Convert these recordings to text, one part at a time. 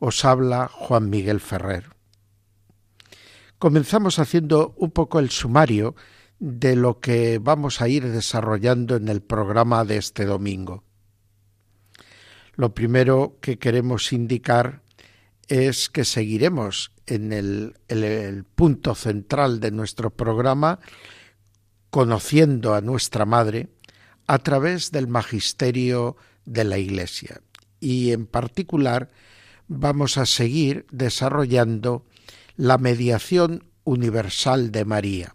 Os habla Juan Miguel Ferrer. Comenzamos haciendo un poco el sumario de lo que vamos a ir desarrollando en el programa de este domingo. Lo primero que queremos indicar es que seguiremos en el, el, punto central de nuestro programa conociendo a nuestra Madre a través del magisterio de la Iglesia. Y en particular vamos a seguir desarrollando la mediación universal de María.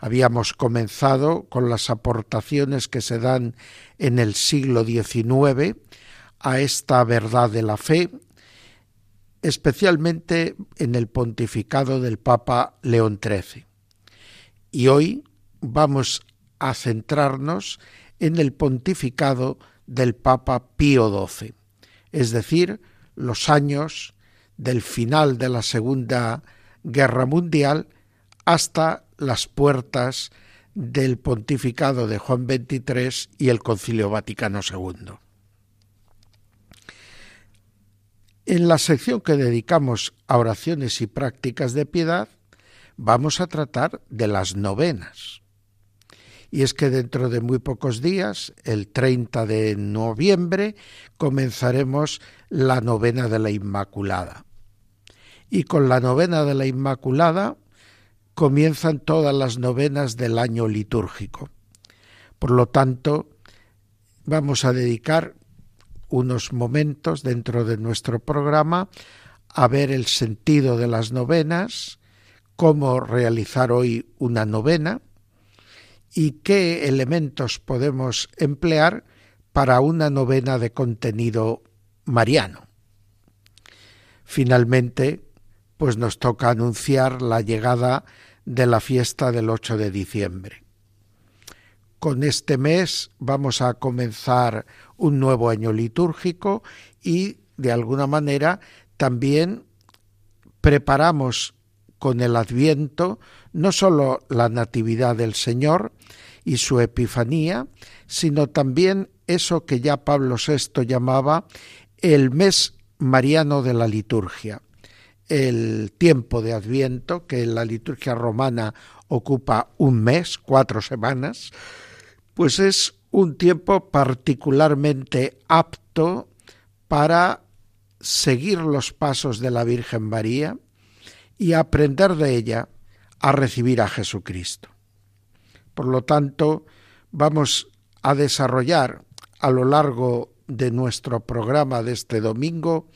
Habíamos comenzado con las aportaciones que se dan en el siglo XIX a esta verdad de la fe, especialmente en el pontificado del Papa León XIII. Y hoy vamos a centrarnos en el pontificado del Papa Pío XII, es decir, los años del final de la Segunda Guerra Mundial hasta las puertas del pontificado de Juan XXIII y el Concilio Vaticano II. En la sección que dedicamos a oraciones y prácticas de piedad, vamos a tratar de las novenas. Y es que dentro de muy pocos días, el 30 de noviembre, comenzaremos la novena de la Inmaculada y con la novena de la Inmaculada comienzan todas las novenas del año litúrgico. Por lo tanto, vamos a dedicar unos momentos dentro de nuestro programa a ver el sentido de las novenas, cómo realizar hoy una novena y qué elementos podemos emplear para una novena de contenido mariano. Finalmente, pues nos toca anunciar la llegada de la fiesta del 8 de diciembre. Con este mes vamos a comenzar un nuevo año litúrgico y de alguna manera también preparamos con el adviento no sólo la natividad del Señor y su epifanía, sino también eso que ya Pablo VI llamaba el mes mariano de la liturgia el tiempo de Adviento, que en la liturgia romana ocupa un mes, cuatro semanas, pues es un tiempo particularmente apto para seguir los pasos de la Virgen María y aprender de ella a recibir a Jesucristo. Por lo tanto, vamos a desarrollar a lo largo de nuestro programa de este domingo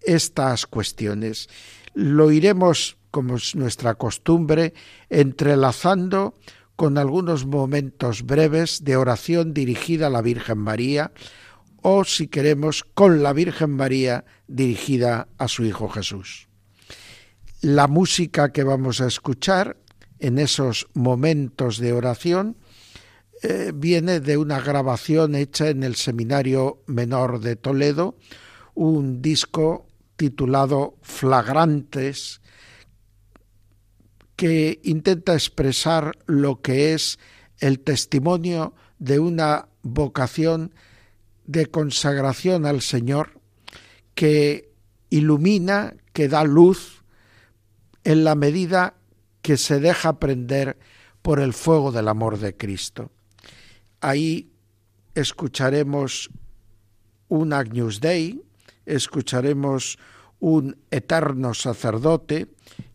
estas cuestiones. Lo iremos, como es nuestra costumbre, entrelazando con algunos momentos breves de oración dirigida a la Virgen María o, si queremos, con la Virgen María dirigida a su Hijo Jesús. La música que vamos a escuchar en esos momentos de oración eh, viene de una grabación hecha en el Seminario Menor de Toledo, un disco titulado Flagrantes, que intenta expresar lo que es el testimonio de una vocación de consagración al Señor que ilumina, que da luz en la medida que se deja prender por el fuego del amor de Cristo. Ahí escucharemos un Agnus Dei, escucharemos un eterno sacerdote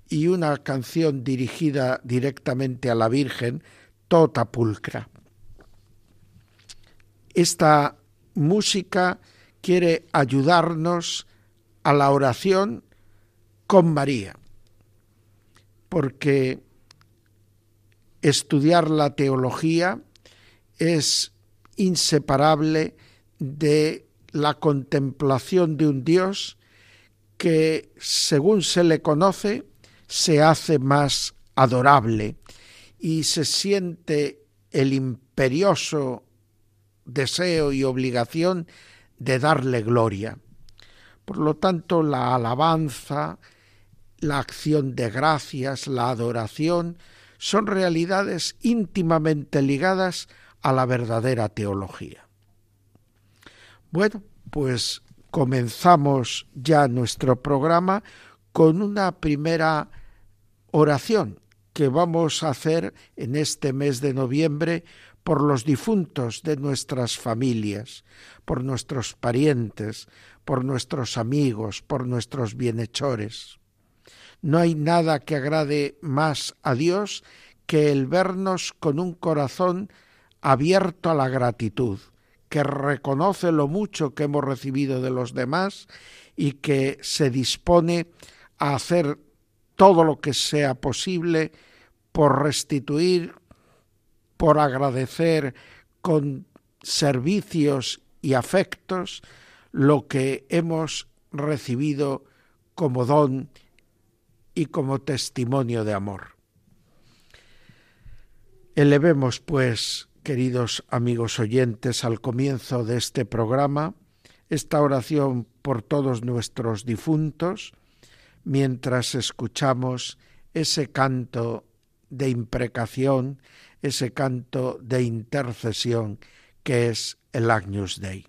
y una canción dirigida directamente a la Virgen, Tota Pulcra. Esta música quiere ayudarnos a la oración con María, porque estudiar la teología es inseparable de la contemplación de un Dios que según se le conoce se hace más adorable y se siente el imperioso deseo y obligación de darle gloria. Por lo tanto, la alabanza, la acción de gracias, la adoración, son realidades íntimamente ligadas a la verdadera teología. Bueno, pues comenzamos ya nuestro programa con una primera oración que vamos a hacer en este mes de noviembre por los difuntos de nuestras familias, por nuestros parientes, por nuestros amigos, por nuestros bienhechores. No hay nada que agrade más a Dios que el vernos con un corazón abierto a la gratitud, que reconoce lo mucho que hemos recibido de los demás y que se dispone a hacer todo lo que sea posible por restituir, por agradecer con servicios y afectos lo que hemos recibido como don y como testimonio de amor. Elevemos, pues, queridos amigos oyentes, al comienzo de este programa, esta oración por todos nuestros difuntos, mientras escuchamos ese canto de imprecación, ese canto de intercesión que es el Agnus Dei.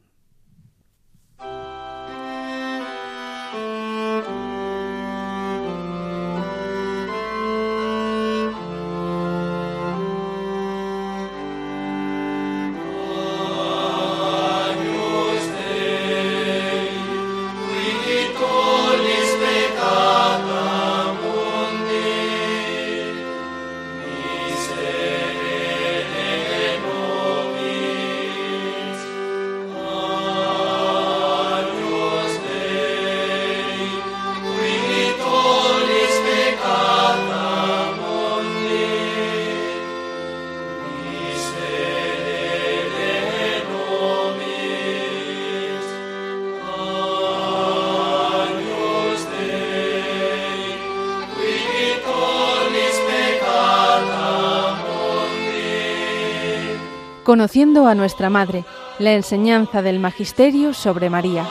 Conociendo a nuestra Madre, la enseñanza del Magisterio sobre María.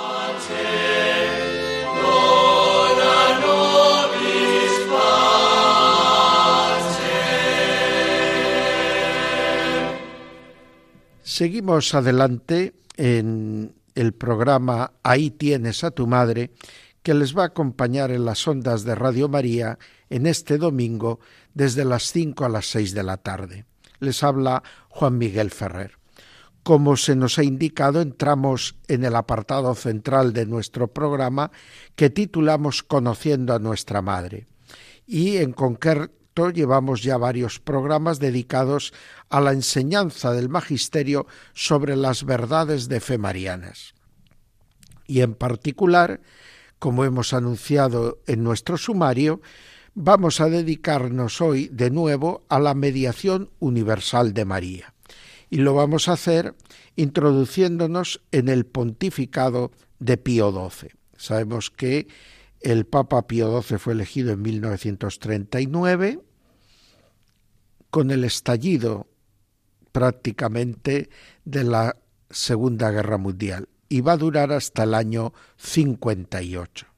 Seguimos adelante en el programa Ahí tienes a tu madre, que les va a acompañar en las ondas de Radio María en este domingo desde las 5 a las 6 de la tarde les habla Juan Miguel Ferrer. Como se nos ha indicado, entramos en el apartado central de nuestro programa que titulamos Conociendo a nuestra Madre. Y en concreto llevamos ya varios programas dedicados a la enseñanza del Magisterio sobre las verdades de fe marianas. Y en particular, como hemos anunciado en nuestro sumario, vamos a dedicarnos hoy de nuevo a la mediación universal de María. Y lo vamos a hacer introduciéndonos en el pontificado de Pío XII. Sabemos que el Papa Pío XII fue elegido en 1939 con el estallido prácticamente de la Segunda Guerra Mundial y va a durar hasta el año 58.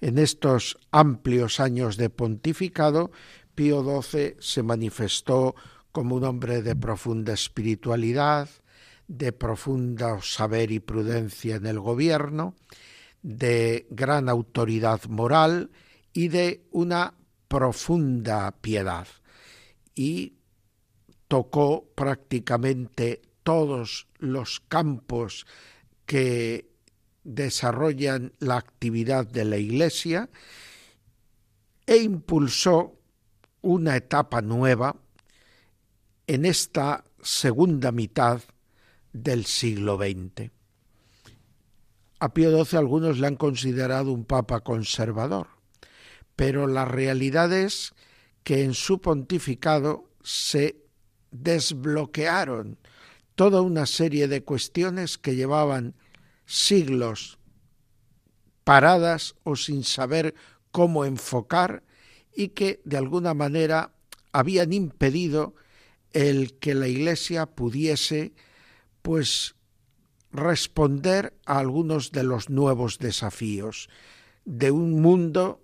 En estos amplios años de pontificado, Pío XII se manifestó como un hombre de profunda espiritualidad, de profunda saber y prudencia en el gobierno, de gran autoridad moral y de una profunda piedad. Y tocó prácticamente todos los campos que desarrollan la actividad de la Iglesia e impulsó una etapa nueva en esta segunda mitad del siglo XX. A Pío XII algunos le han considerado un papa conservador, pero la realidad es que en su pontificado se desbloquearon toda una serie de cuestiones que llevaban siglos paradas o sin saber cómo enfocar y que de alguna manera habían impedido el que la Iglesia pudiese pues responder a algunos de los nuevos desafíos de un mundo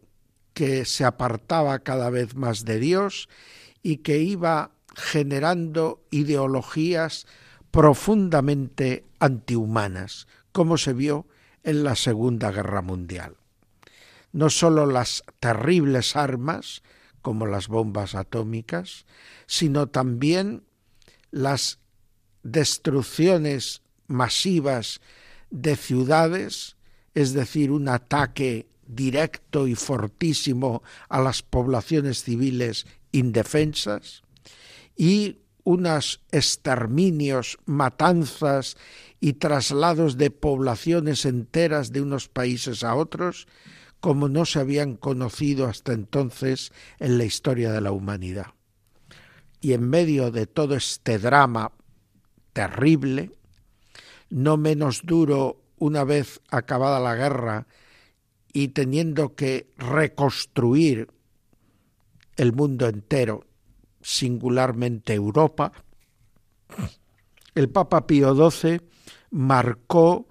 que se apartaba cada vez más de Dios y que iba generando ideologías profundamente antihumanas, como se vio en la Segunda Guerra Mundial. No sólo las terribles armas, como las bombas atómicas, sino también las destrucciones masivas de ciudades, es decir, un ataque directo y fortísimo a las poblaciones civiles indefensas, y unos exterminios, matanzas y traslados de poblaciones enteras de unos países a otros, como no se habían conocido hasta entonces en la historia de la humanidad. Y en medio de todo este drama terrible, no menos duro una vez acabada la guerra y teniendo que reconstruir el mundo entero, singularmente Europa, el Papa Pío XII marcó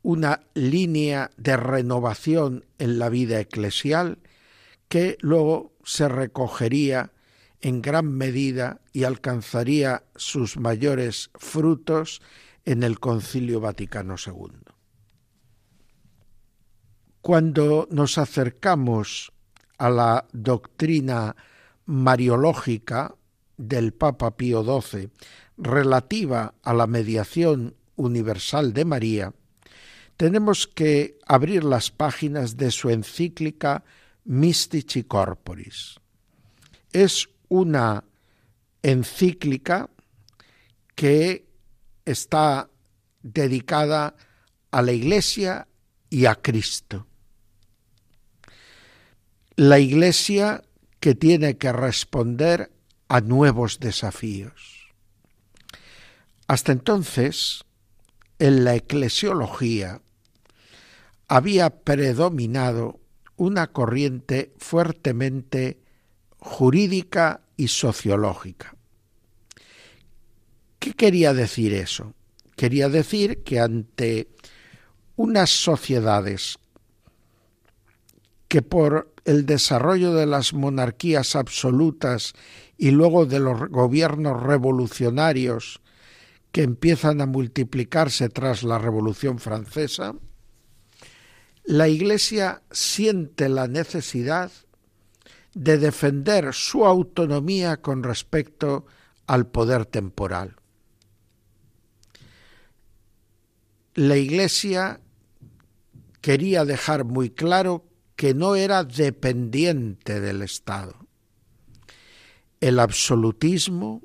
una línea de renovación en la vida eclesial que luego se recogería en gran medida y alcanzaría sus mayores frutos en el Concilio Vaticano II. Cuando nos acercamos a la doctrina mariológica del Papa Pío XII relativa a la mediación universal de María, tenemos que abrir las páginas de su encíclica Mystici Corporis. Es una encíclica que está dedicada a la Iglesia y a Cristo. La Iglesia que tiene que responder a nuevos desafíos. Hasta entonces, en la eclesiología había predominado una corriente fuertemente jurídica y sociológica. ¿Qué quería decir eso? Quería decir que ante unas sociedades que por el desarrollo de las monarquías absolutas y luego de los gobiernos revolucionarios que empiezan a multiplicarse tras la Revolución Francesa, la Iglesia siente la necesidad de defender su autonomía con respecto al poder temporal. La Iglesia quería dejar muy claro que no era dependiente del Estado. El absolutismo,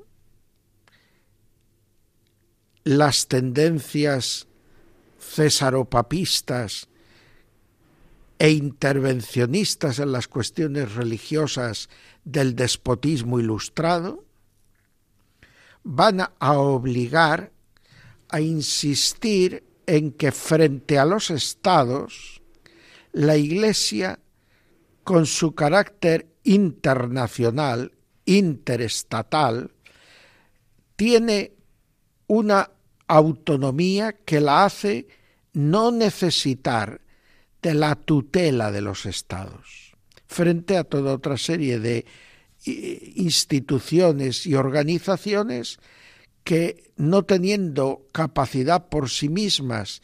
las tendencias cesaropapistas e intervencionistas en las cuestiones religiosas del despotismo ilustrado, van a obligar a insistir en que frente a los estados la Iglesia, con su carácter internacional, interestatal, tiene una autonomía que la hace no necesitar de la tutela de los estados, frente a toda otra serie de instituciones y organizaciones que, no teniendo capacidad por sí mismas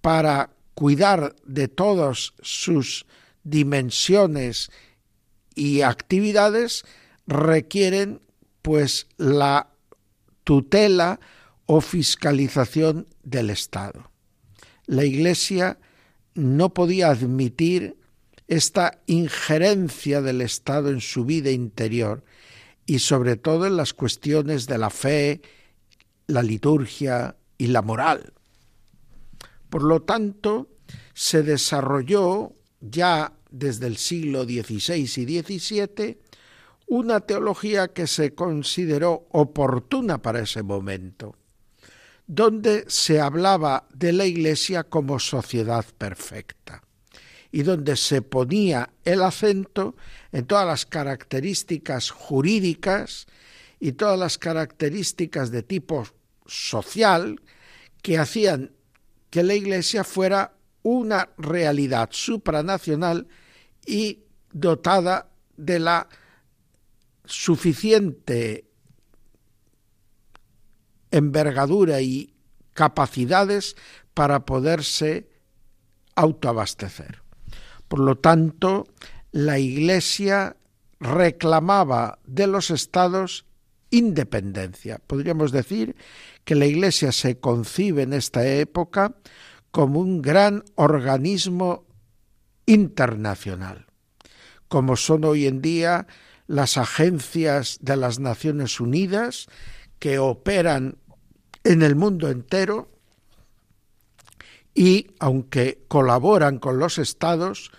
para cuidar de todas sus dimensiones y actividades requieren pues la tutela o fiscalización del Estado. La Iglesia no podía admitir esta injerencia del Estado en su vida interior y sobre todo en las cuestiones de la fe, la liturgia y la moral. Por lo tanto, se desarrolló ya desde el siglo XVI y XVII una teología que se consideró oportuna para ese momento, donde se hablaba de la Iglesia como sociedad perfecta y donde se ponía el acento en todas las características jurídicas y todas las características de tipo social que hacían que la Iglesia fuera una realidad supranacional y dotada de la suficiente envergadura y capacidades para poderse autoabastecer. Por lo tanto, la Iglesia reclamaba de los estados independencia. Podríamos decir que la Iglesia se concibe en esta época como un gran organismo internacional, como son hoy en día las agencias de las Naciones Unidas que operan en el mundo entero y aunque colaboran con los estados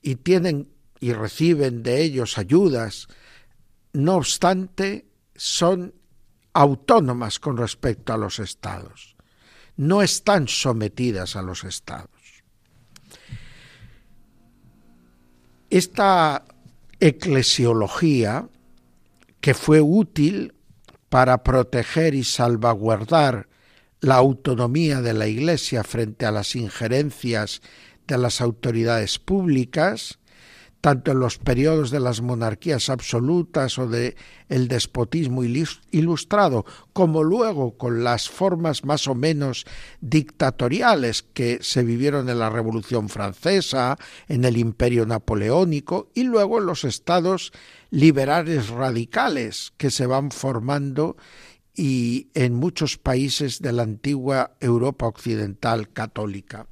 y tienen y reciben de ellos ayudas, no obstante son autónomas con respecto a los estados, no están sometidas a los estados. Esta eclesiología que fue útil para proteger y salvaguardar la autonomía de la Iglesia frente a las injerencias de las autoridades públicas, tanto en los periodos de las monarquías absolutas o de el despotismo ilustrado, como luego con las formas más o menos dictatoriales que se vivieron en la Revolución Francesa, en el Imperio Napoleónico y luego en los estados liberales radicales que se van formando y en muchos países de la antigua Europa occidental católica.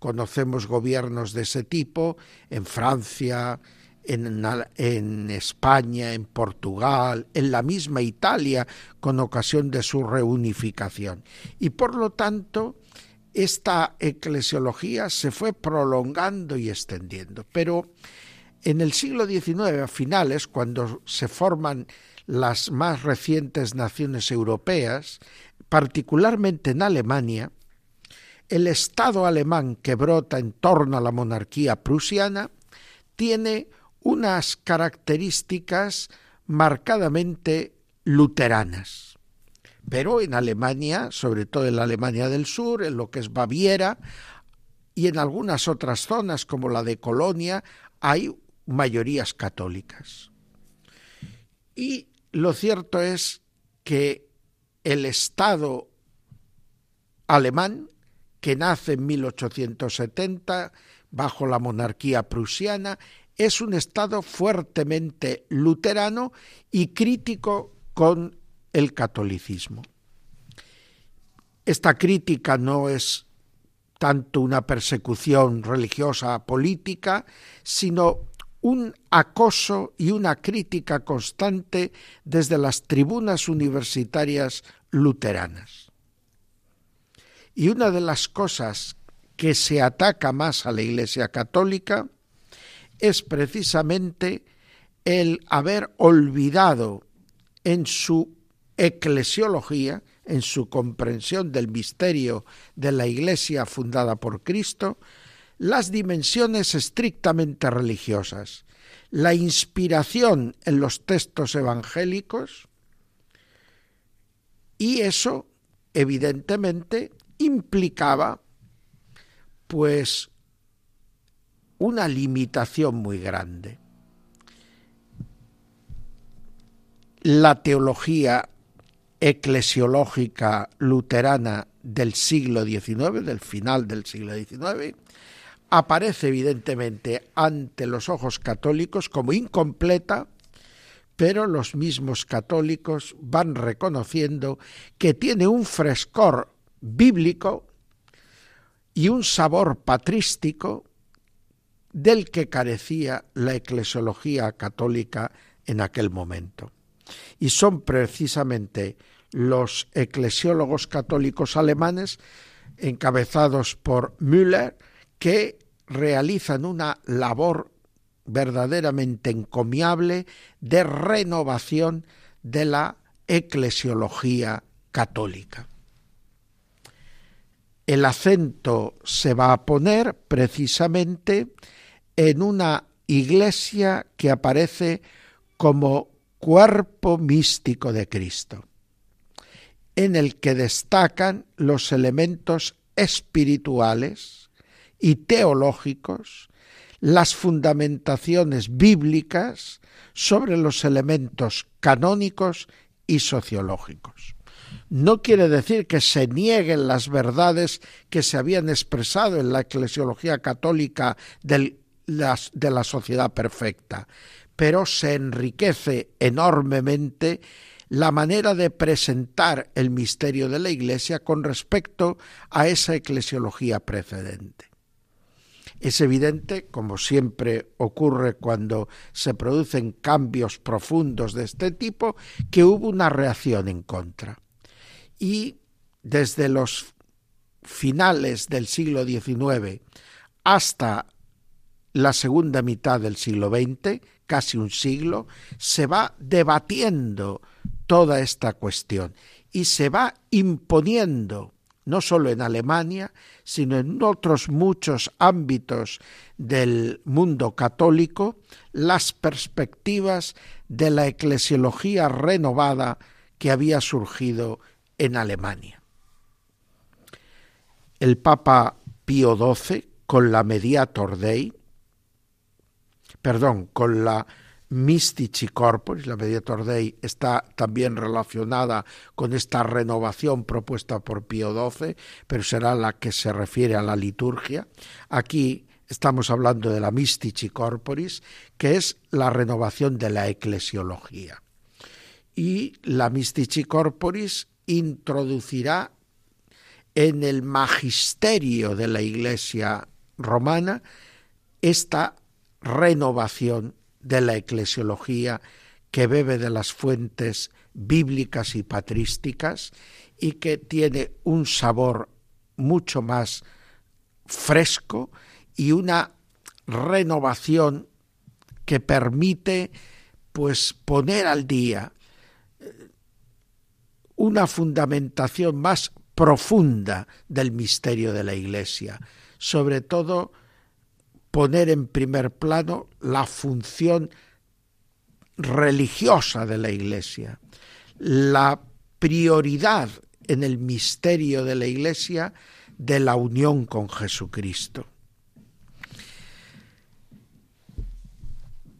Conocemos gobiernos de ese tipo en Francia, en, España, en Portugal, en la misma Italia, con ocasión de su reunificación. Y por lo tanto, esta eclesiología se fue prolongando y extendiendo. Pero en el siglo XIX, a finales, cuando se forman las más recientes naciones europeas, particularmente en Alemania, el Estado alemán que brota en torno a la monarquía prusiana tiene unas características marcadamente luteranas. Pero en Alemania, sobre todo en la Alemania del Sur, en lo que es Baviera, y en algunas otras zonas como la de Colonia, hay mayorías católicas. Y lo cierto es que el Estado alemán, que nace en 1870 bajo la monarquía prusiana, es un Estado fuertemente luterano y crítico con el catolicismo. Esta crítica no es tanto una persecución religiosa política, sino un acoso y una crítica constante desde las tribunas universitarias luteranas. Y una de las cosas que se ataca más a la Iglesia Católica es precisamente el haber olvidado en su eclesiología, en su comprensión del misterio de la Iglesia fundada por Cristo, las dimensiones estrictamente religiosas, la inspiración en los textos evangélicos y eso evidentemente implicaba pues una limitación muy grande. La teología eclesiológica luterana del siglo XIX, del final del siglo XIX, aparece evidentemente ante los ojos católicos como incompleta, pero los mismos católicos van reconociendo que tiene un frescor bíblico y un sabor patrístico del que carecía la eclesiología católica en aquel momento. Y son precisamente los eclesiólogos católicos alemanes, encabezados por Müller, que realizan una labor verdaderamente encomiable de renovación de la eclesiología católica. El acento se va a poner precisamente en una iglesia que aparece como cuerpo místico de Cristo, en el que destacan los elementos espirituales y teológicos, las fundamentaciones bíblicas sobre los elementos canónicos y sociológicos. No quiere decir que se nieguen las verdades que se habían expresado en la eclesiología católica de la sociedad perfecta, pero se enriquece enormemente la manera de presentar el misterio de la Iglesia con respecto a esa eclesiología precedente. Es evidente, como siempre ocurre cuando se producen cambios profundos de este tipo, que hubo una reacción en contra. Y desde los finales del siglo XIX hasta la segunda mitad del siglo XX, casi un siglo, se va debatiendo toda esta cuestión y se va imponiendo no solo en Alemania, sino en otros muchos ámbitos del mundo católico, las perspectivas de la eclesiología renovada que había surgido en Alemania. El Papa Pío XII, con la Mediator Dei, perdón, con la Mystici Corporis, la Mediator Dei, está también relacionada con esta renovación propuesta por Pío XII, pero será la que se refiere a la liturgia. Aquí estamos hablando de la Mystici Corporis, que es la renovación de la eclesiología. Y la Mystici Corporis introducirá en el magisterio de la Iglesia romana esta renovación de la eclesiología que bebe de las fuentes bíblicas y patrísticas y que tiene un sabor mucho más fresco y una renovación que permite pues poner al día una fundamentación más profunda del misterio de la Iglesia, sobre todo poner en primer plano la función religiosa de la Iglesia, la prioridad en el misterio de la Iglesia de la unión con Jesucristo.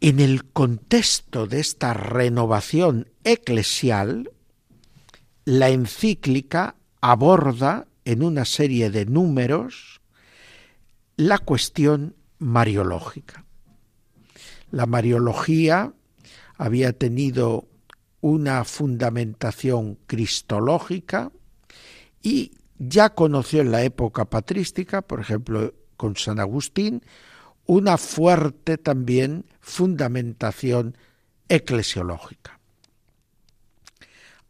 En el contexto de esta renovación eclesial, la encíclica aborda en una serie de números la cuestión mariológica. La mariología había tenido una fundamentación cristológica y ya conoció en la época patrística, por ejemplo, con San Agustín, una fuerte también fundamentación eclesiológica.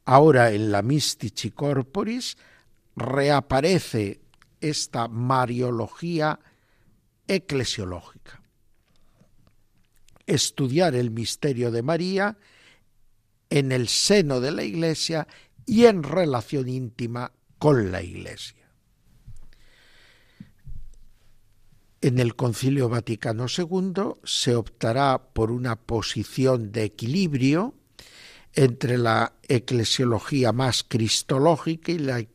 Ahora en la Mystici Corporis reaparece esta mariología eclesiológica. Estudiar el misterio de María en el seno de la Iglesia y en relación íntima con la Iglesia. En el Concilio Vaticano II se optará por una posición de equilibrio entre la eclesiología más cristológica y la,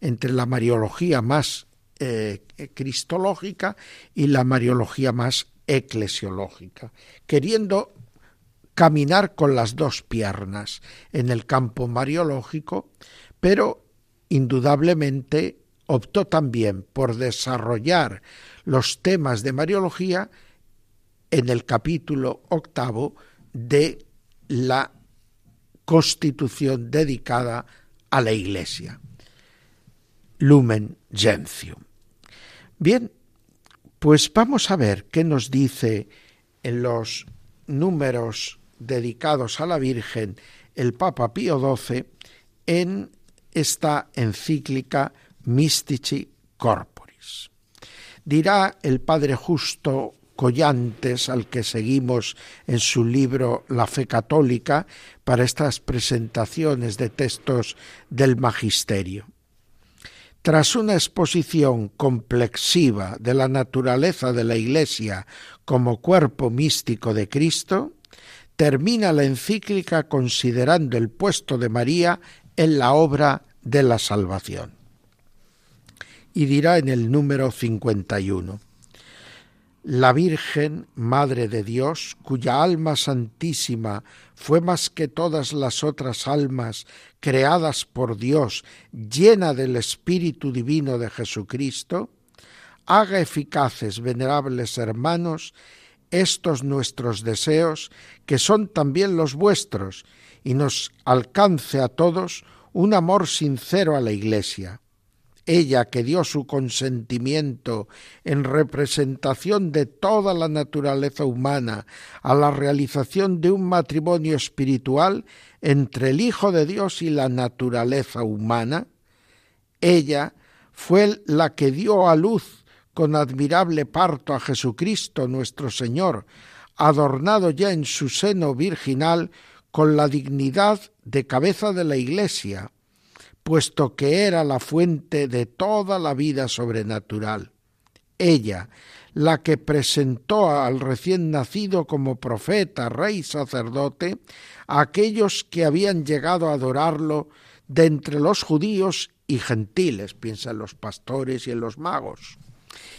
entre la mariología más eh, cristológica y la mariología más eclesiológica, queriendo caminar con las dos piernas en el campo mariológico, pero indudablemente optó también por desarrollar los temas de mariología en el capítulo octavo de la constitución dedicada a la Iglesia. Lumen Gentium. Bien, pues vamos a ver qué nos dice en los números dedicados a la Virgen el Papa Pío XII en esta encíclica Mystici Corporis. Dirá el Padre Justo Collantes, al que seguimos en su libro La Fe Católica, para estas presentaciones de textos del Magisterio. Tras una exposición complexiva de la naturaleza de la Iglesia como cuerpo místico de Cristo, termina la encíclica considerando el puesto de María en la obra de la salvación. Y dirá en el número 51, la Virgen, Madre de Dios, cuya alma santísima fue más que todas las otras almas creadas por Dios, llena del Espíritu Divino de Jesucristo, haga eficaces, venerables hermanos, estos nuestros deseos, que son también los vuestros, y nos alcance a todos un amor sincero a la Iglesia. Ella que dio su consentimiento en representación de toda la naturaleza humana a la realización de un matrimonio espiritual entre el Hijo de Dios y la naturaleza humana, ella fue la que dio a luz con admirable parto a Jesucristo nuestro Señor, adornado ya en su seno virginal con la dignidad de cabeza de la Iglesia, puesto que era la fuente de toda la vida sobrenatural. Ella, la que presentó al recién nacido como profeta, rey, sacerdote, a aquellos que habían llegado a adorarlo de entre los judíos y gentiles, piensa en los pastores y en los magos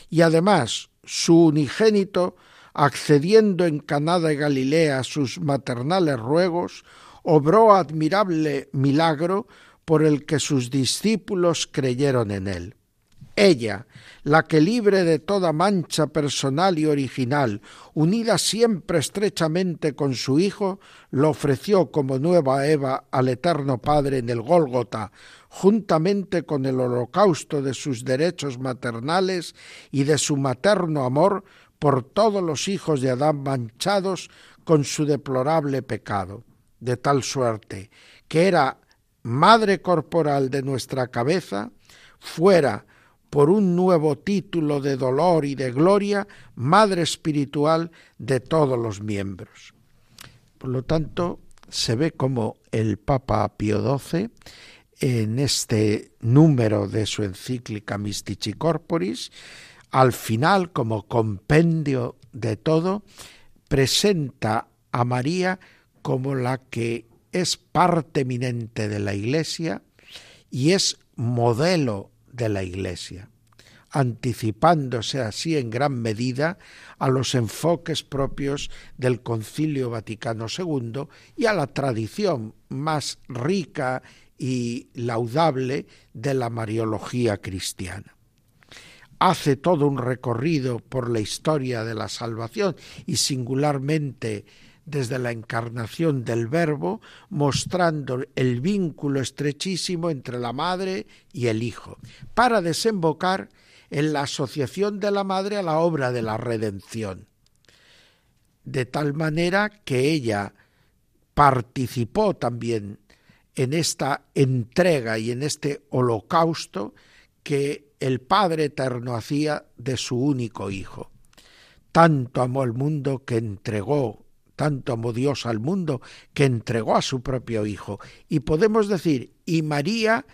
y además su unigénito, accediendo en Caná de Galilea a sus maternales ruegos, obró admirable milagro por el que sus discípulos creyeron en él. Ella, la que libre de toda mancha personal y original, unida siempre estrechamente con su Hijo, lo ofreció como nueva Eva al Eterno Padre en el Gólgota, juntamente con el holocausto de sus derechos maternales y de su materno amor por todos los hijos de Adán manchados con su deplorable pecado, de tal suerte que era madre corporal de nuestra cabeza, fuera por un nuevo título de dolor y de gloria, madre espiritual de todos los miembros. Por lo tanto, se ve como el Papa Pío XII, en este número de su encíclica Mystici Corporis, al final, como compendio de todo, presenta a María como la que es parte eminente de la Iglesia y es modelo de la Iglesia, anticipándose así en gran medida a los enfoques propios del Concilio Vaticano II y a la tradición más rica y laudable de la Mariología cristiana. Hace todo un recorrido por la historia de la salvación y singularmente desde la encarnación del Verbo, mostrando el vínculo estrechísimo entre la Madre y el Hijo, para desembocar en la asociación de la Madre a la obra de la redención, de tal manera que ella participó también en esta entrega y en este holocausto que el Padre Eterno hacía de su único Hijo. Tanto amó el mundo que entregó tanto amó Dios al mundo que entregó a su propio Hijo. Y podemos decir, y María,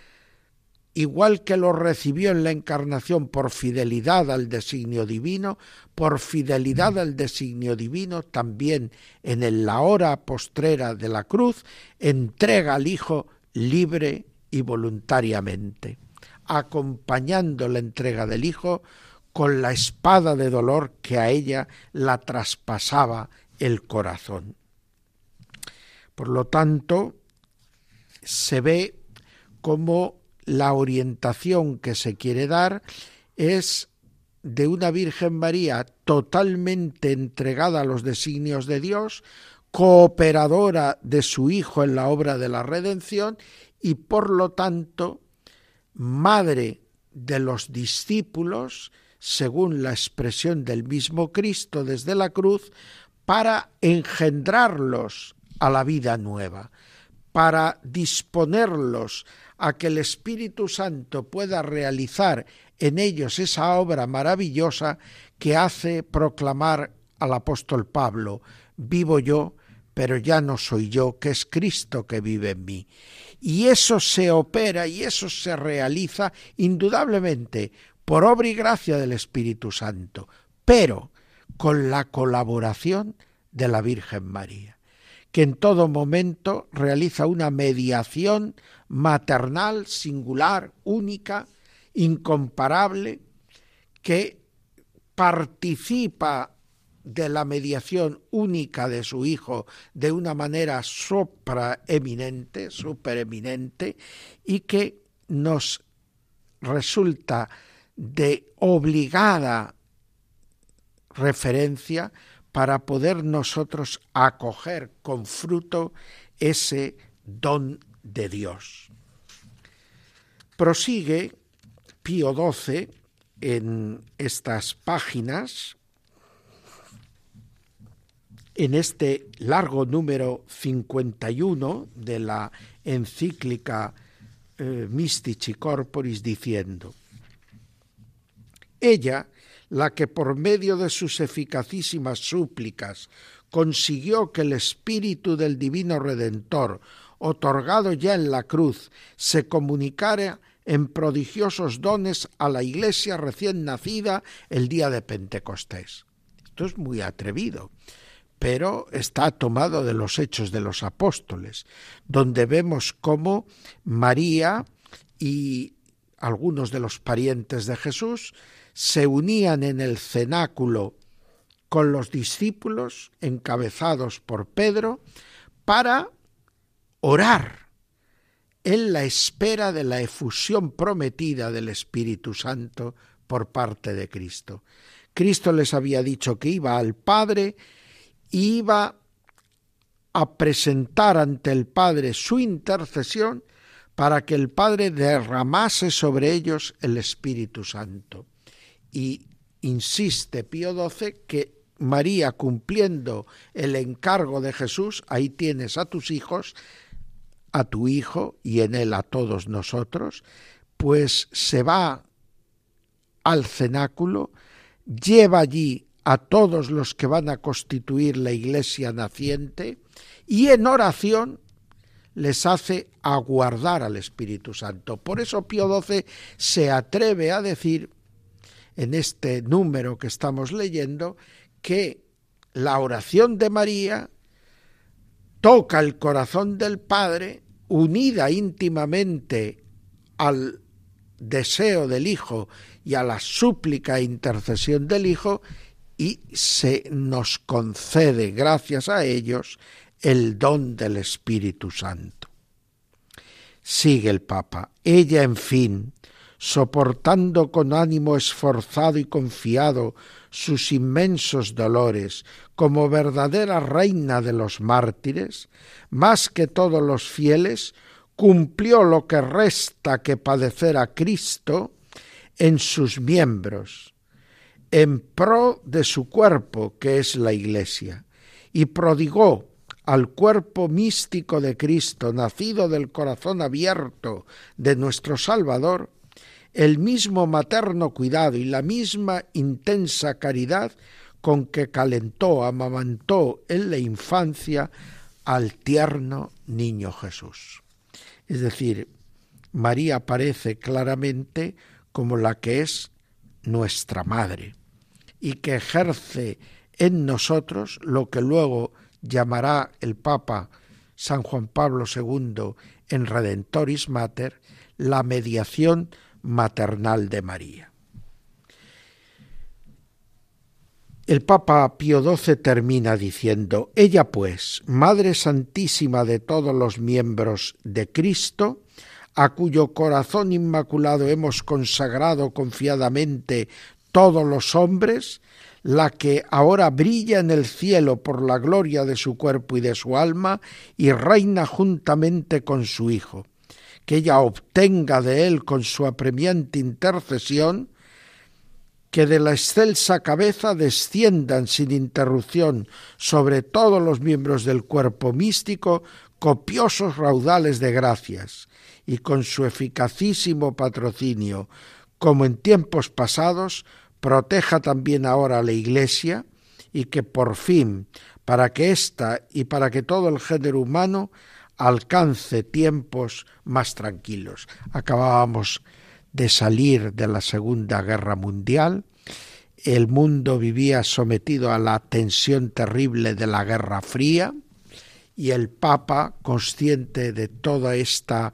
igual que lo recibió en la encarnación por fidelidad al designio divino, por fidelidad al designio divino, también en la hora postrera de la cruz, entrega al Hijo libre y voluntariamente, acompañando la entrega del Hijo con la espada de dolor que a ella la traspasaba el corazón. Por lo tanto, se ve como la orientación que se quiere dar es de una Virgen María totalmente entregada a los designios de Dios, cooperadora de su Hijo en la obra de la redención y por lo tanto madre de los discípulos, según la expresión del mismo Cristo desde la cruz, para engendrarlos a la vida nueva, para disponerlos a que el Espíritu Santo pueda realizar en ellos esa obra maravillosa que hace proclamar al apóstol Pablo, vivo yo, pero ya no soy yo, que es Cristo que vive en mí. Y eso se opera y eso se realiza indudablemente por obra y gracia del Espíritu Santo, pero con la colaboración de la Virgen María, que en todo momento realiza una mediación maternal, singular, única, incomparable, que participa de la mediación única de su hijo de una manera supraeminente, supereminente, y que nos resulta de obligada referencia para poder nosotros acoger con fruto ese don de Dios. Prosigue Pío XII en estas páginas, en este largo número 51 de la encíclica eh, Mystici Corporis, diciendo, ella, la que por medio de sus eficacísimas súplicas consiguió que el Espíritu del Divino Redentor, otorgado ya en la cruz, se comunicara en prodigiosos dones a la iglesia recién nacida el día de Pentecostés. Esto es muy atrevido, pero está tomado de los hechos de los apóstoles, donde vemos cómo María y algunos de los parientes de Jesús se unían en el cenáculo con los discípulos encabezados por Pedro para orar en la espera de la efusión prometida del Espíritu Santo por parte de Cristo. Cristo les había dicho que iba al Padre, iba a presentar ante el Padre su intercesión para que el Padre derramase sobre ellos el Espíritu Santo. Y insiste Pío XII que María cumpliendo el encargo de Jesús, ahí tienes a tus hijos, a tu Hijo y en él a todos nosotros, pues se va al cenáculo, lleva allí a todos los que van a constituir la iglesia naciente y en oración les hace aguardar al Espíritu Santo. Por eso Pío XII se atreve a decir en este número que estamos leyendo que la oración de María toca el corazón del Padre unida íntimamente al deseo del Hijo y a la súplica e intercesión del Hijo, y se nos concede, gracias a ellos, el don del Espíritu Santo. Sigue el Papa. Ella, en fin, soportando con ánimo esforzado y confiado sus inmensos dolores, como verdadera reina de los mártires, más que todos los fieles, cumplió lo que resta que padecer a Cristo en sus miembros, en pro de su cuerpo, que es la Iglesia, y prodigó al cuerpo místico de Cristo, nacido del corazón abierto de nuestro Salvador, el mismo materno cuidado y la misma intensa caridad con que calentó, amamantó en la infancia al tierno niño Jesús. Es decir, María aparece claramente como la que es nuestra madre y que ejerce en nosotros lo que luego llamará el Papa San Juan Pablo II en Redentoris Mater, la mediación maternal de María. El Papa Pío XII termina diciendo, Ella pues, Madre Santísima de todos los miembros de Cristo, a cuyo corazón inmaculado hemos consagrado confiadamente todos los hombres, la que ahora brilla en el cielo por la gloria de su cuerpo y de su alma, y reina juntamente con su Hijo que ella obtenga de él con su apremiante intercesión, que de la excelsa cabeza desciendan sin interrupción sobre todos los miembros del cuerpo místico copiosos raudales de gracias, y con su eficacísimo patrocinio, como en tiempos pasados, proteja también ahora a la Iglesia, y que por fin, para que ésta y para que todo el género humano alcance tiempos más tranquilos. Acabábamos de salir de la Segunda Guerra Mundial, el mundo vivía sometido a la tensión terrible de la Guerra Fría y el Papa, consciente de toda esta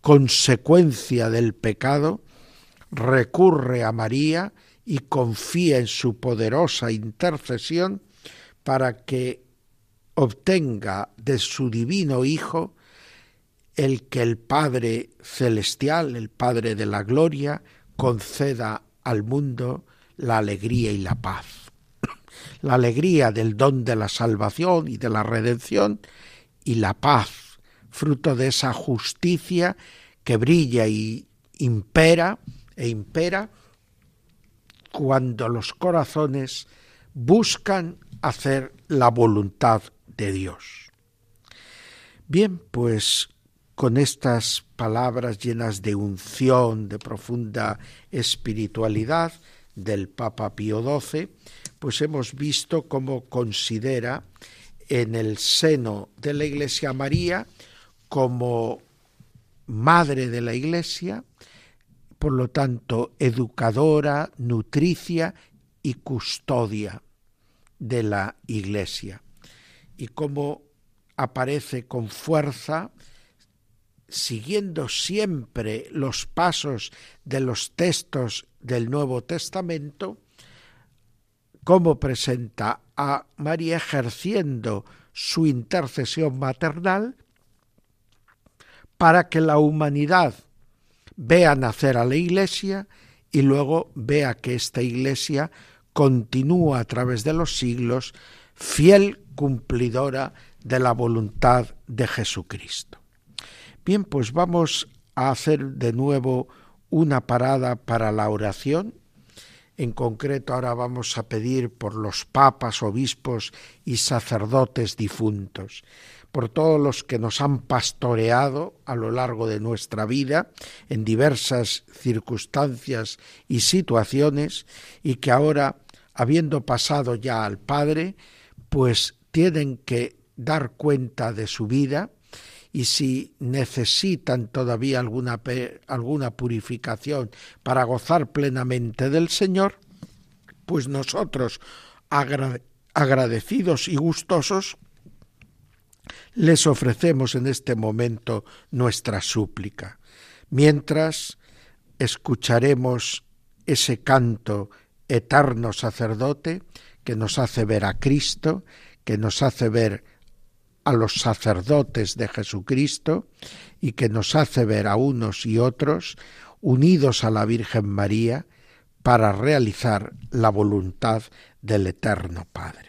consecuencia del pecado, recurre a María y confía en su poderosa intercesión para que obtenga de su divino Hijo el que el Padre Celestial, el Padre de la Gloria, conceda al mundo la alegría y la paz. La alegría del don de la salvación y de la redención y la paz, fruto de esa justicia que brilla y impera e impera cuando los corazones buscan hacer la voluntad de Dios. Bien, pues con estas palabras llenas de unción, de profunda espiritualidad del Papa Pío XII, pues hemos visto cómo considera en el seno de la Iglesia María como madre de la Iglesia, por lo tanto, educadora, nutricia y custodia de la Iglesia y cómo aparece con fuerza siguiendo siempre los pasos de los textos del Nuevo Testamento, cómo presenta a María ejerciendo su intercesión maternal para que la humanidad vea nacer a la Iglesia y luego vea que esta Iglesia continúa a través de los siglos fiel cumplidora de la voluntad de Jesucristo. Bien, pues vamos a hacer de nuevo una parada para la oración. En concreto, ahora vamos a pedir por los papas, obispos y sacerdotes difuntos, por todos los que nos han pastoreado a lo largo de nuestra vida en diversas circunstancias y situaciones y que ahora habiendo pasado ya al Padre, pues tienen que dar cuenta de su vida y si necesitan todavía alguna, alguna purificación para gozar plenamente del Señor, pues nosotros, agradecidos y gustosos, les ofrecemos en este momento nuestra súplica, mientras escucharemos ese canto eterno sacerdote que nos hace ver a Cristo, que nos hace ver a los sacerdotes de Jesucristo y que nos hace ver a unos y otros unidos a la Virgen María para realizar la voluntad del Eterno Padre.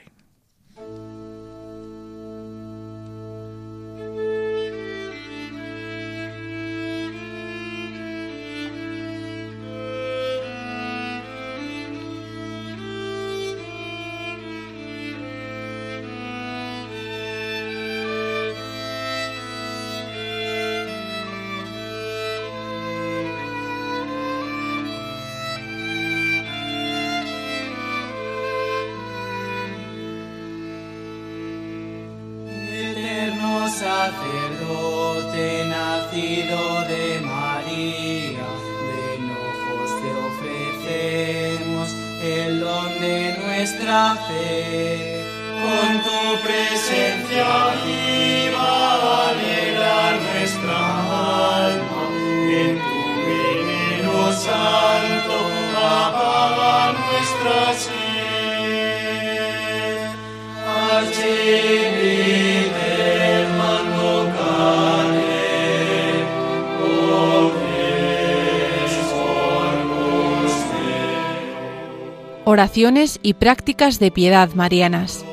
Y prácticas de piedad marianas.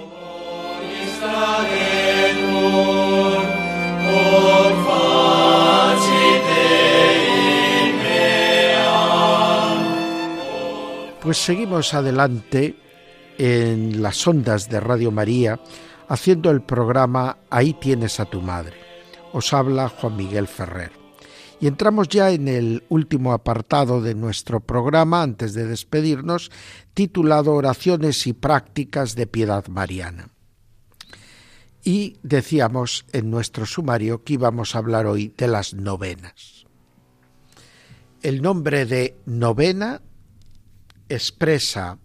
Pues seguimos adelante en las ondas de Radio María haciendo el programa Ahí tienes a tu madre. Os habla Juan Miguel Ferrer. Y entramos ya en el último apartado de nuestro programa antes de despedirnos, titulado Oraciones y prácticas de piedad mariana. Y decíamos en nuestro sumario que íbamos a hablar hoy de las novenas. El nombre de novena expresa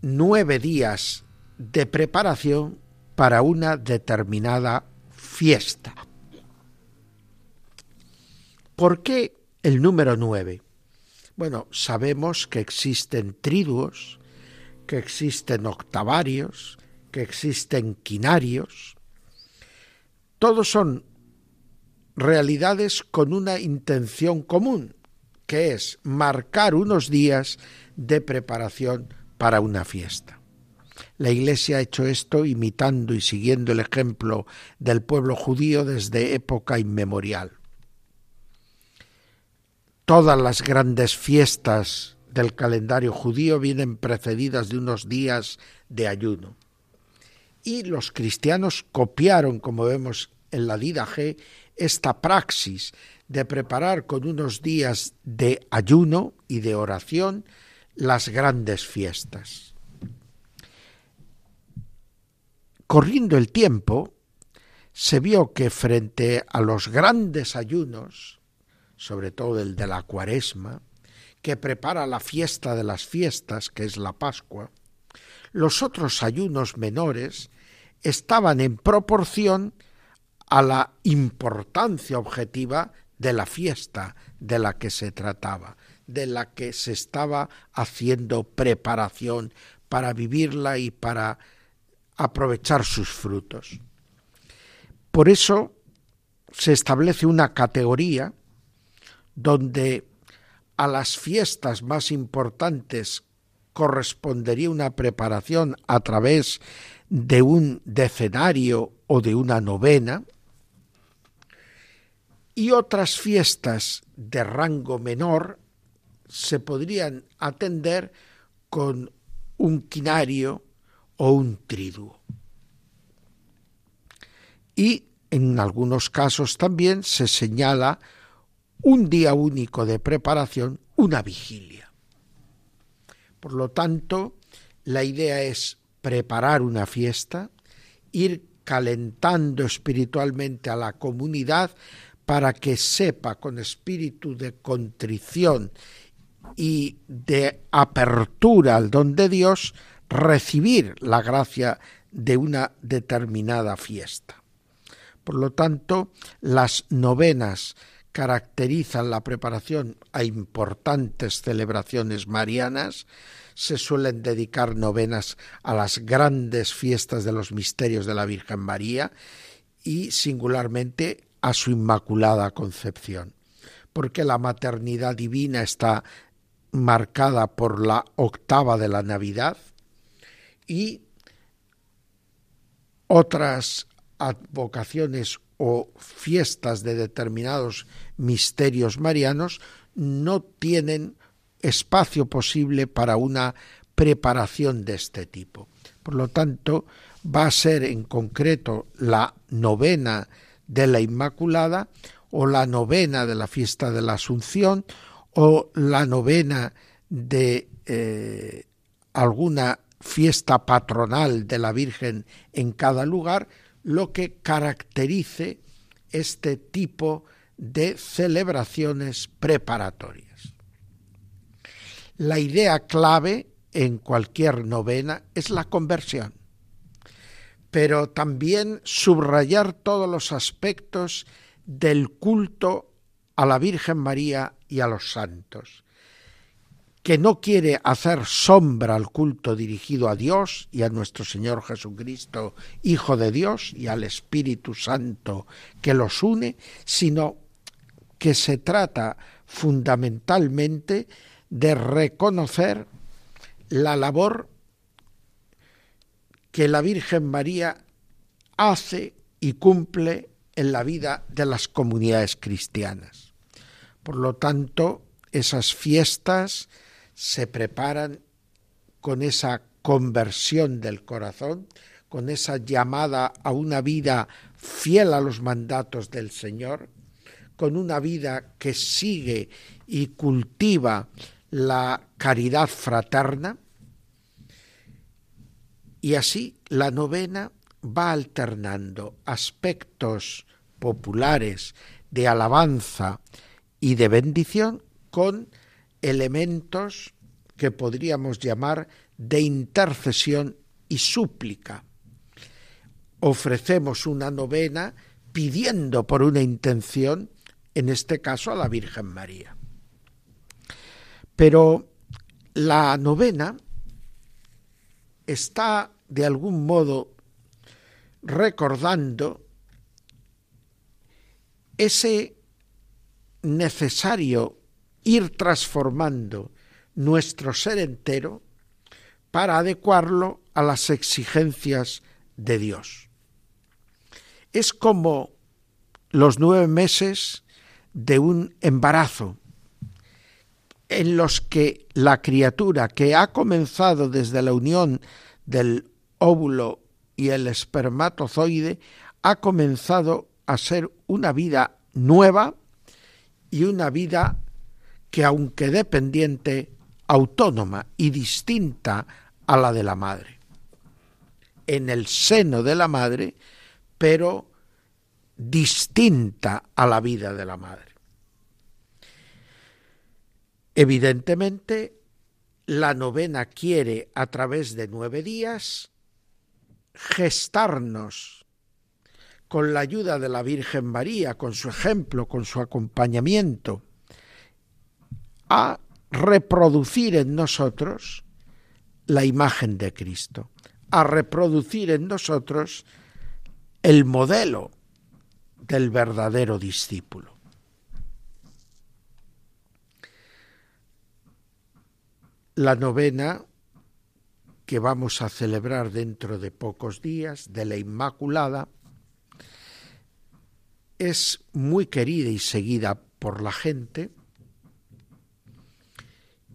nueve días de preparación para una determinada fiesta. ¿Por qué el número nueve? Bueno, sabemos que existen triduos, que existen octavarios, que existen quinarios. Todos son realidades con una intención común, que es marcar unos días de preparación para una fiesta. La Iglesia ha hecho esto imitando y siguiendo el ejemplo del pueblo judío desde época inmemorial. Todas las grandes fiestas del calendario judío vienen precedidas de unos días de ayuno. Y los cristianos copiaron, como vemos en la G, esta praxis de preparar con unos días de ayuno y de oración las grandes fiestas. Corriendo el tiempo, se vio que frente a los grandes ayunos, sobre todo el de la cuaresma, que prepara la fiesta de las fiestas, que es la Pascua, los otros ayunos menores estaban en proporción a la importancia objetiva de la fiesta de la que se trataba, de la que se estaba haciendo preparación para vivirla y para aprovechar sus frutos. Por eso se establece una categoría donde a las fiestas más importantes correspondería una preparación a través de un decenario o de una novena, y otras fiestas de rango menor se podrían atender con un quinario o un triduo. Y en algunos casos también se señala un día único de preparación, una vigilia. Por lo tanto, la idea es preparar una fiesta, ir calentando espiritualmente a la comunidad para que sepa con espíritu de contrición y de apertura al don de Dios recibir la gracia de una determinada fiesta. Por lo tanto, las novenas caracterizan la preparación a importantes celebraciones marianas, se suelen dedicar novenas a las grandes fiestas de los misterios de la Virgen María y singularmente a su Inmaculada Concepción, porque la maternidad divina está marcada por la octava de la Navidad y otras advocaciones o fiestas de determinados misterios marianos no tienen espacio posible para una preparación de este tipo. Por lo tanto, va a ser en concreto la novena de la Inmaculada o la novena de la fiesta de la Asunción o la novena de eh, alguna fiesta patronal de la Virgen en cada lugar, lo que caracterice este tipo de celebraciones preparatorias. La idea clave en cualquier novena es la conversión, pero también subrayar todos los aspectos del culto a la Virgen María y a los santos, que no quiere hacer sombra al culto dirigido a Dios y a nuestro Señor Jesucristo, Hijo de Dios, y al Espíritu Santo que los une, sino que se trata fundamentalmente de reconocer la labor que la Virgen María hace y cumple en la vida de las comunidades cristianas. Por lo tanto, esas fiestas se preparan con esa conversión del corazón, con esa llamada a una vida fiel a los mandatos del Señor, con una vida que sigue y cultiva la caridad fraterna, y así la novena va alternando aspectos populares de alabanza y de bendición con elementos que podríamos llamar de intercesión y súplica. Ofrecemos una novena pidiendo por una intención, en este caso a la Virgen María. Pero la novena está de algún modo recordando ese necesario ir transformando nuestro ser entero para adecuarlo a las exigencias de Dios. Es como los nueve meses de un embarazo en los que la criatura que ha comenzado desde la unión del óvulo y el espermatozoide ha comenzado a ser una vida nueva y una vida que aunque dependiente, autónoma y distinta a la de la madre. En el seno de la madre, pero distinta a la vida de la madre. Evidentemente, la novena quiere, a través de nueve días, gestarnos con la ayuda de la Virgen María, con su ejemplo, con su acompañamiento, a reproducir en nosotros la imagen de Cristo, a reproducir en nosotros el modelo del verdadero discípulo. La novena que vamos a celebrar dentro de pocos días de la Inmaculada es muy querida y seguida por la gente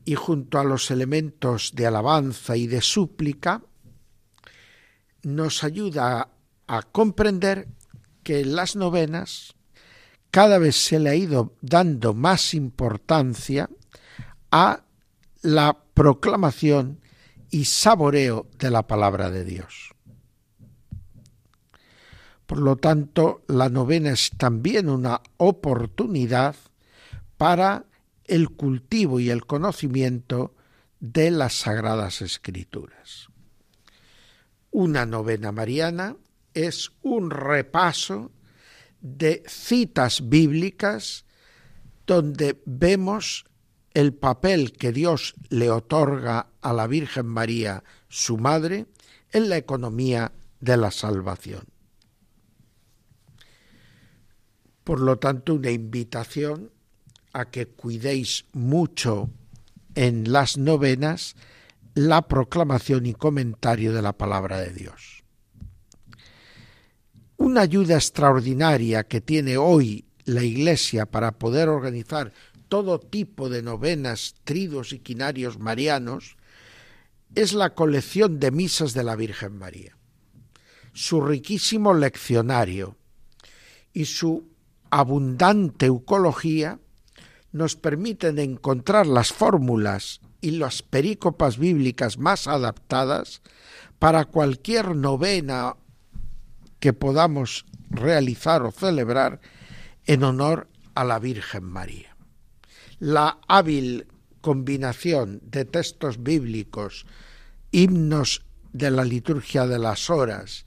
y junto a los elementos de alabanza y de súplica, nos ayuda a, comprender que en las novenas cada vez se le ha ido dando más importancia a la proclamación y saboreo de la palabra de Dios. Por lo tanto, la novena es también una oportunidad para el cultivo y el conocimiento de las sagradas escrituras. Una novena mariana es un repaso de citas bíblicas donde vemos el papel que Dios le otorga a la Virgen María, su madre, en la economía de la salvación. Por lo tanto, una invitación a que cuidéis mucho en las novenas la proclamación y comentario de la palabra de Dios. Una ayuda extraordinaria que tiene hoy la Iglesia para poder organizar todo tipo de novenas, tridos y quinarios marianos es la colección de misas de la Virgen María. Su riquísimo leccionario y su abundante eucología nos permiten encontrar las fórmulas y las perícopas bíblicas más adaptadas para cualquier novena que podamos realizar o celebrar en honor a la Virgen María. La hábil combinación de textos bíblicos, himnos de la liturgia de las horas,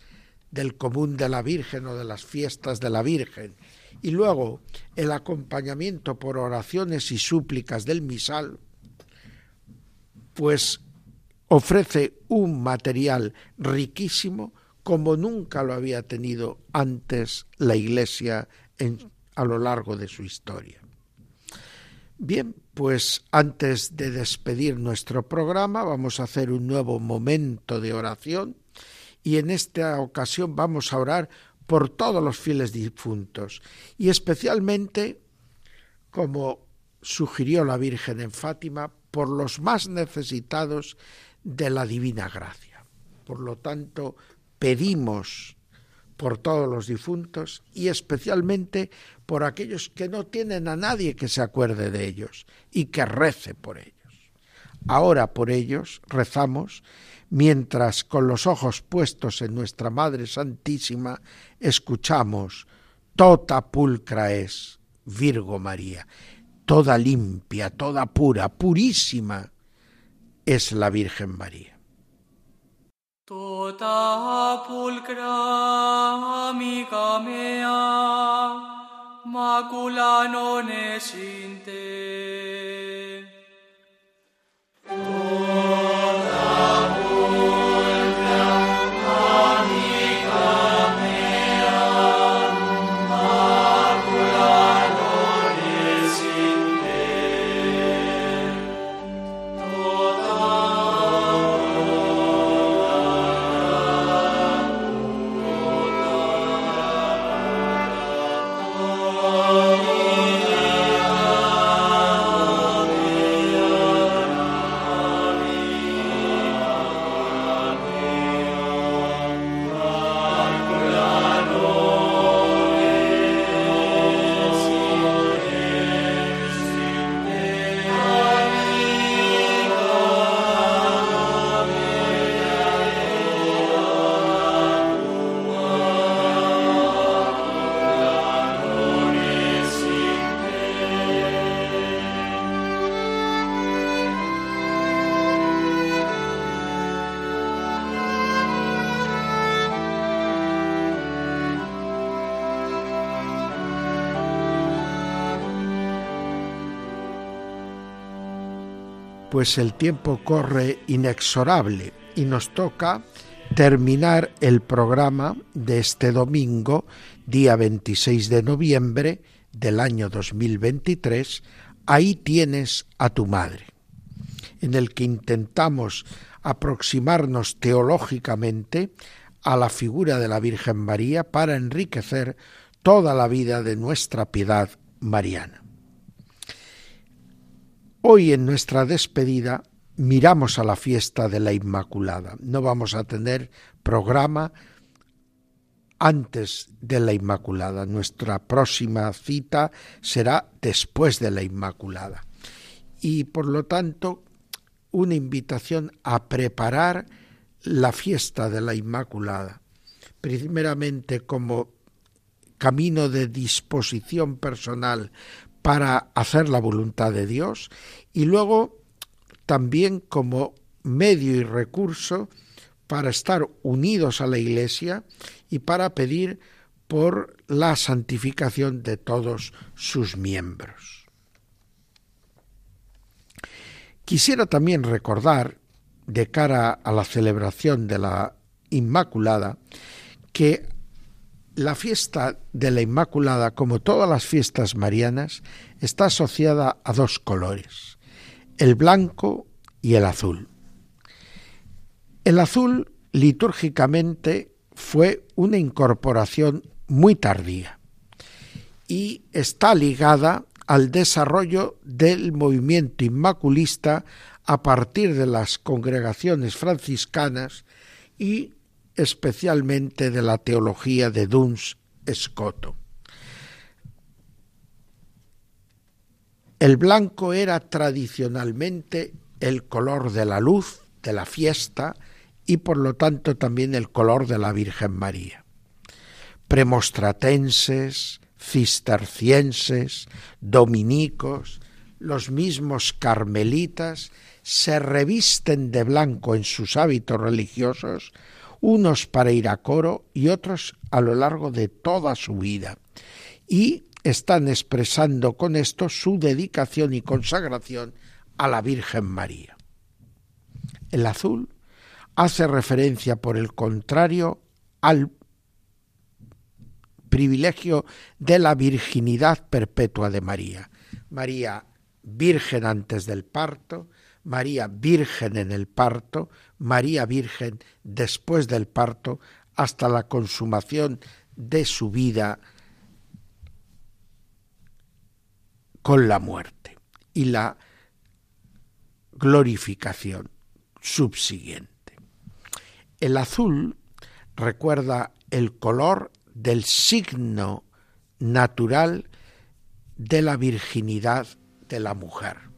del común de la Virgen o de las fiestas de la Virgen y luego el acompañamiento por oraciones y súplicas del misal, pues ofrece un material riquísimo como nunca lo había tenido antes la Iglesia a lo largo de su historia. Bien, pues antes de despedir nuestro programa vamos a hacer un nuevo momento de oración y en esta ocasión vamos a orar por todos los fieles difuntos y especialmente, como sugirió la Virgen en Fátima, por los más necesitados de la divina gracia. Por lo tanto, pedimos por todos los difuntos y especialmente por aquellos que no tienen a nadie que se acuerde de ellos y que rece por ellos. Ahora por ellos rezamos mientras con los ojos puestos en nuestra Madre Santísima escuchamos Tota pulcra es Virgo María, toda limpia, toda pura, purísima es la Virgen María. Tota pulcra amiga mea, macula non pues el tiempo corre inexorable y nos toca terminar el programa de este domingo, día 26 de noviembre del año 2023, Ahí tienes a tu madre, en el que intentamos aproximarnos teológicamente a la figura de la Virgen María para enriquecer toda la vida de nuestra piedad mariana. Hoy en nuestra despedida miramos a la fiesta de la Inmaculada. No vamos a tener programa antes de la Inmaculada. Nuestra próxima cita será después de la Inmaculada. Y por lo tanto, una invitación a preparar la fiesta de la Inmaculada, primeramente como camino de disposición personal para hacer la voluntad de Dios y luego también como medio y recurso para estar unidos a la Iglesia y para pedir por la santificación de todos sus miembros. Quisiera también recordar, de cara a la celebración de la Inmaculada, que la fiesta de la Inmaculada, como todas las fiestas marianas, está asociada a dos colores, el blanco y el azul. El azul litúrgicamente fue una incorporación muy tardía y está ligada al desarrollo del movimiento inmaculista a partir de las congregaciones franciscanas y especialmente de la teología de Duns Scoto. El blanco era tradicionalmente el color de la luz, de la fiesta y por lo tanto también el color de la Virgen María. Premostratenses, cistercienses, dominicos, los mismos carmelitas se revisten de blanco en sus hábitos religiosos unos para ir a coro y otros a lo largo de toda su vida. Y están expresando con esto su dedicación y consagración a la Virgen María. El azul hace referencia, por el contrario, al privilegio de la virginidad perpetua de María. María virgen antes del parto, María Virgen en el parto, María Virgen después del parto, hasta la consumación de su vida con la muerte y la glorificación subsiguiente. El azul recuerda el color del signo natural de la virginidad de la mujer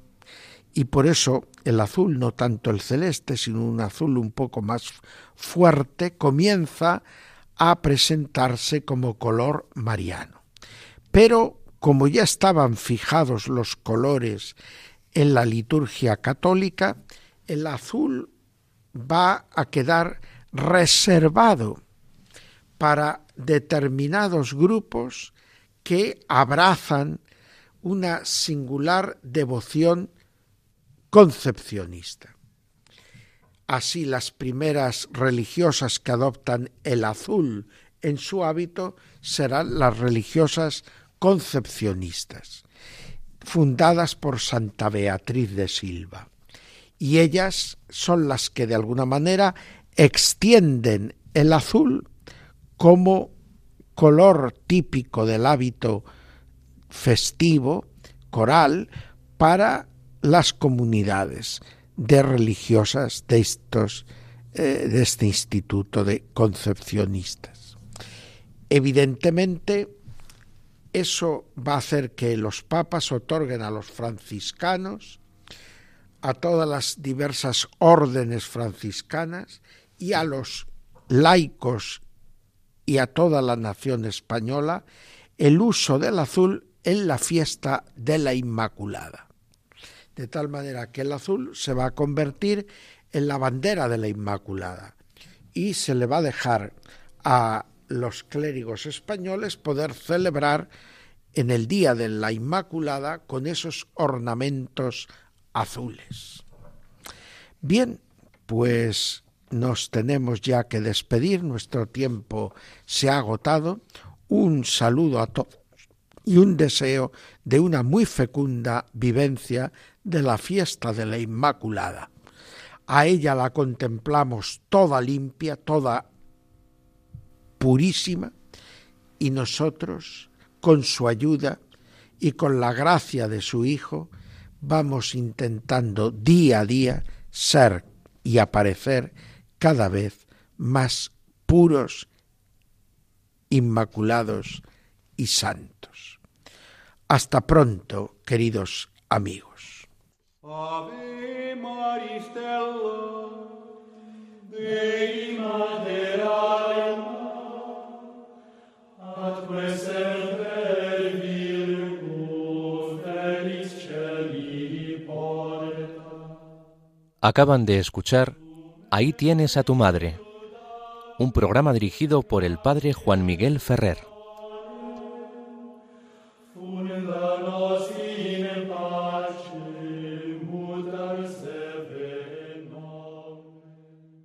y por eso el azul, no tanto el celeste, sino un azul un poco más fuerte, comienza a presentarse como color mariano. Pero como ya estaban fijados los colores en la liturgia católica, el azul va a quedar reservado para determinados grupos que abrazan una singular devoción concepcionista. Así las primeras religiosas que adoptan el azul en su hábito serán las religiosas concepcionistas, fundadas por Santa Beatriz de Silva. Y ellas son las que de alguna manera extienden el azul como color típico del hábito festivo, coral, para las comunidades de religiosas de, estos, eh, de este instituto de concepcionistas. Evidentemente, eso va a hacer que los papas otorguen a los franciscanos, a todas las diversas órdenes franciscanas y a los laicos y a toda la nación española el uso del azul en la fiesta de la Inmaculada. De tal manera que el azul se va a convertir en la bandera de la Inmaculada y se le va a dejar a los clérigos españoles poder celebrar en el día de la Inmaculada con esos ornamentos azules. Bien, pues nos tenemos ya que despedir, nuestro tiempo se ha agotado. Un saludo a todos y un deseo de una muy fecunda vivencia de la fiesta de la Inmaculada. A ella la contemplamos toda limpia, toda purísima, y nosotros, con su ayuda y con la gracia de su Hijo, vamos intentando día a día ser y aparecer cada vez más puros, inmaculados y santos. Hasta pronto, queridos amigos. Acaban de escuchar Ahí tienes a tu madre, un programa dirigido por el padre Juan Miguel Ferrer.